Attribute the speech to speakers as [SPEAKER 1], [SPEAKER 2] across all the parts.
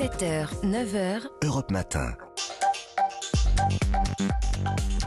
[SPEAKER 1] 7h, 9h,
[SPEAKER 2] Europe Matin.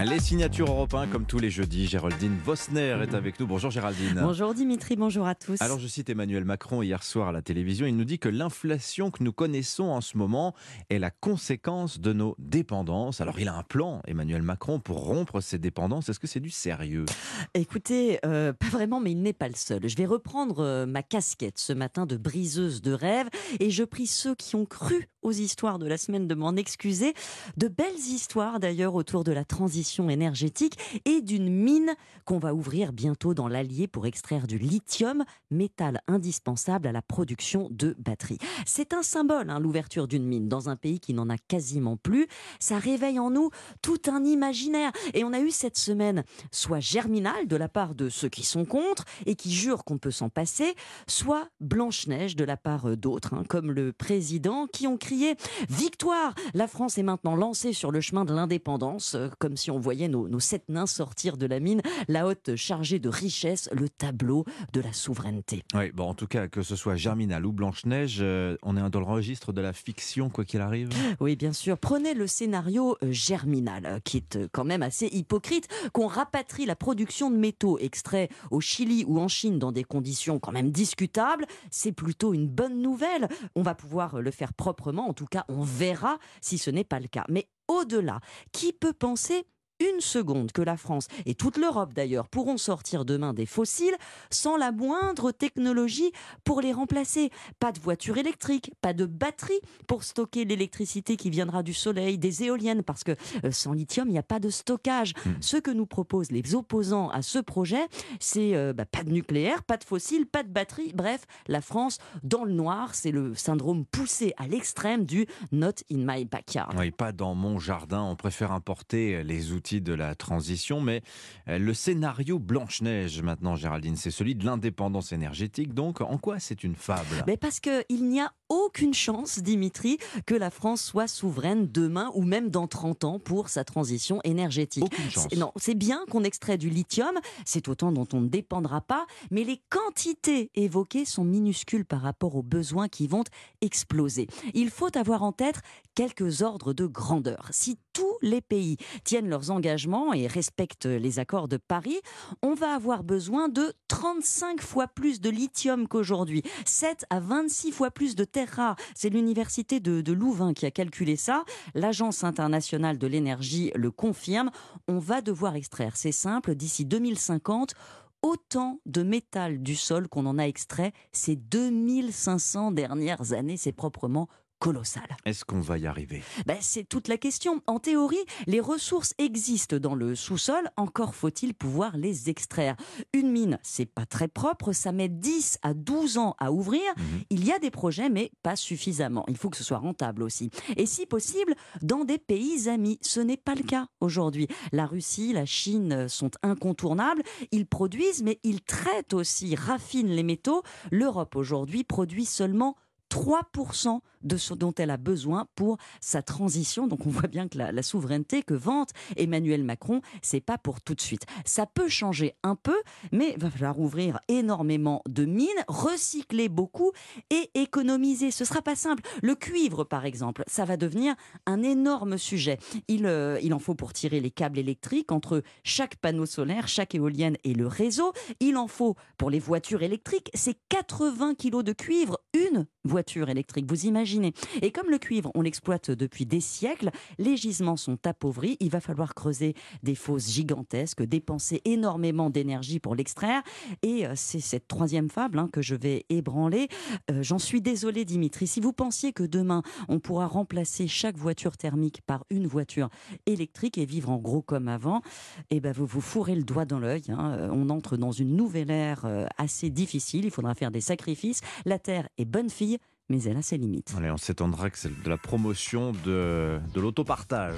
[SPEAKER 3] Les signatures européens comme tous les jeudis. Géraldine Vosner est avec nous. Bonjour Géraldine.
[SPEAKER 4] Bonjour Dimitri, bonjour à tous.
[SPEAKER 3] Alors je cite Emmanuel Macron hier soir à la télévision. Il nous dit que l'inflation que nous connaissons en ce moment est la conséquence de nos dépendances. Alors il a un plan, Emmanuel Macron, pour rompre ces dépendances. Est-ce que c'est du sérieux?
[SPEAKER 4] Écoutez, euh, pas vraiment, mais il n'est pas le seul. Je vais reprendre euh, ma casquette ce matin de briseuse de rêves et je prie ceux qui ont cru aux histoires de la semaine de m'en excuser. De belles histoires d'ailleurs autour de la transition énergétique et d'une mine qu'on va ouvrir bientôt dans l'Allier pour extraire du lithium, métal indispensable à la production de batteries. C'est un symbole, hein, l'ouverture d'une mine dans un pays qui n'en a quasiment plus. Ça réveille en nous tout un imaginaire. Et on a eu cette semaine soit Germinal de la part de ceux qui sont contre et qui jurent qu'on peut s'en passer, soit Blanche-Neige de la part d'autres, hein, comme le président, qui ont crié Victoire La France est maintenant lancée sur le chemin de l'indépendance, euh, comme si on voyait nos, nos sept nains sortir de la mine, la haute chargée de richesse, le tableau de la souveraineté.
[SPEAKER 3] Oui, bon, en tout cas, que ce soit Germinal ou Blanche-Neige, euh, on est dans le registre de la fiction, quoi qu'il arrive.
[SPEAKER 4] Oui, bien sûr. Prenez le scénario euh, Germinal, euh, qui est quand même assez hypocrite, qu'on rapatrie la production de métaux extraits au Chili ou en Chine dans des conditions quand même discutables. C'est plutôt une bonne nouvelle. On va pouvoir le faire proprement. En tout cas, on verra si ce n'est pas le cas. Mais au-delà, qui peut penser une seconde que la France et toute l'Europe d'ailleurs pourront sortir demain des fossiles sans la moindre technologie pour les remplacer. Pas de voiture électrique, pas de batterie pour stocker l'électricité qui viendra du soleil, des éoliennes, parce que euh, sans lithium, il n'y a pas de stockage.
[SPEAKER 3] Hmm.
[SPEAKER 4] Ce que nous proposent les opposants à ce projet, c'est euh, bah, pas de nucléaire, pas de fossiles, pas de batterie. Bref, la France dans le noir, c'est le syndrome poussé à l'extrême du not in my backyard.
[SPEAKER 3] Oui, pas dans mon jardin. On préfère importer les outils de la transition, mais euh, le scénario Blanche-Neige, maintenant, Géraldine, c'est celui de l'indépendance énergétique. Donc, en quoi c'est une fable?
[SPEAKER 4] Mais parce qu'il n'y a aucune chance, Dimitri, que la France soit souveraine demain ou même dans 30 ans pour sa transition énergétique.
[SPEAKER 3] Aucune chance.
[SPEAKER 4] Non, c'est bien qu'on extrait du lithium, c'est autant dont on ne dépendra pas, mais les quantités évoquées sont minuscules par rapport aux besoins qui vont exploser. Il faut avoir en tête quelques ordres de grandeur. Si tous les pays tiennent leurs engagements et respectent les accords de Paris, on va avoir besoin de 35 fois plus de lithium qu'aujourd'hui, 7 à 26 fois plus de terres rares. C'est l'université de, Louvain qui a calculé ça. L'Agence internationale de l'énergie le confirme. On va devoir extraire, c'est simple, d'ici 2050, autant de métal du sol qu'on en a extrait ces 2500 dernières années. C'est proprement colossal.
[SPEAKER 3] Est-ce qu'on va y arriver?
[SPEAKER 4] Ben, c'est toute la question. En théorie, les ressources existent dans le sous-sol, encore faut-il pouvoir les extraire. Une mine, c'est pas très propre, ça met 10 à 12 ans à ouvrir.
[SPEAKER 3] Mhm.
[SPEAKER 4] Il y a des projets, mais pas suffisamment. Il faut que ce soit rentable aussi. Et si possible, dans des pays amis. Ce n'est pas le cas aujourd'hui. La Russie, la Chine sont incontournables. Ils produisent, mais ils traitent aussi, raffinent les métaux. L'Europe aujourd'hui produit seulement 3% de ce dont elle a besoin pour sa transition. Donc on voit bien que la, souveraineté que vante Emmanuel Macron, c'est pas pour tout de suite. Ça peut changer un peu, mais il va falloir ouvrir énormément de mines, recycler beaucoup et économiser. Ce sera pas simple. Le cuivre, par exemple, ça va devenir un énorme sujet. Il, euh, il en faut pour tirer les câbles électriques entre chaque panneau solaire, chaque éolienne et le réseau. Il en faut pour les voitures électriques. C'est 80 kilos de cuivre, une voiture électrique. Vous imaginez Et comme le cuivre, on l'exploite depuis des siècles, les gisements sont appauvris. Il va falloir creuser des fosses gigantesques, dépenser énormément d'énergie pour l'extraire. Et euh, c'est cette troisième fable hein, que je vais ébranler. Euh, J'en suis désolée, Dimitri. Si vous pensiez que demain, on pourra remplacer chaque voiture thermique par une voiture électrique et vivre en gros comme avant, eh ben vous vous fourrez le doigt dans l'œil. hein. Euh, On entre dans une nouvelle ère assez difficile. Il faudra faire des sacrifices. La Terre est bonne fille, mais elle a ses limites.
[SPEAKER 3] Allez, on s'étendra que c'est de la promotion de, de l'autopartage.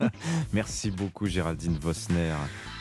[SPEAKER 3] Merci beaucoup Géraldine Vosner.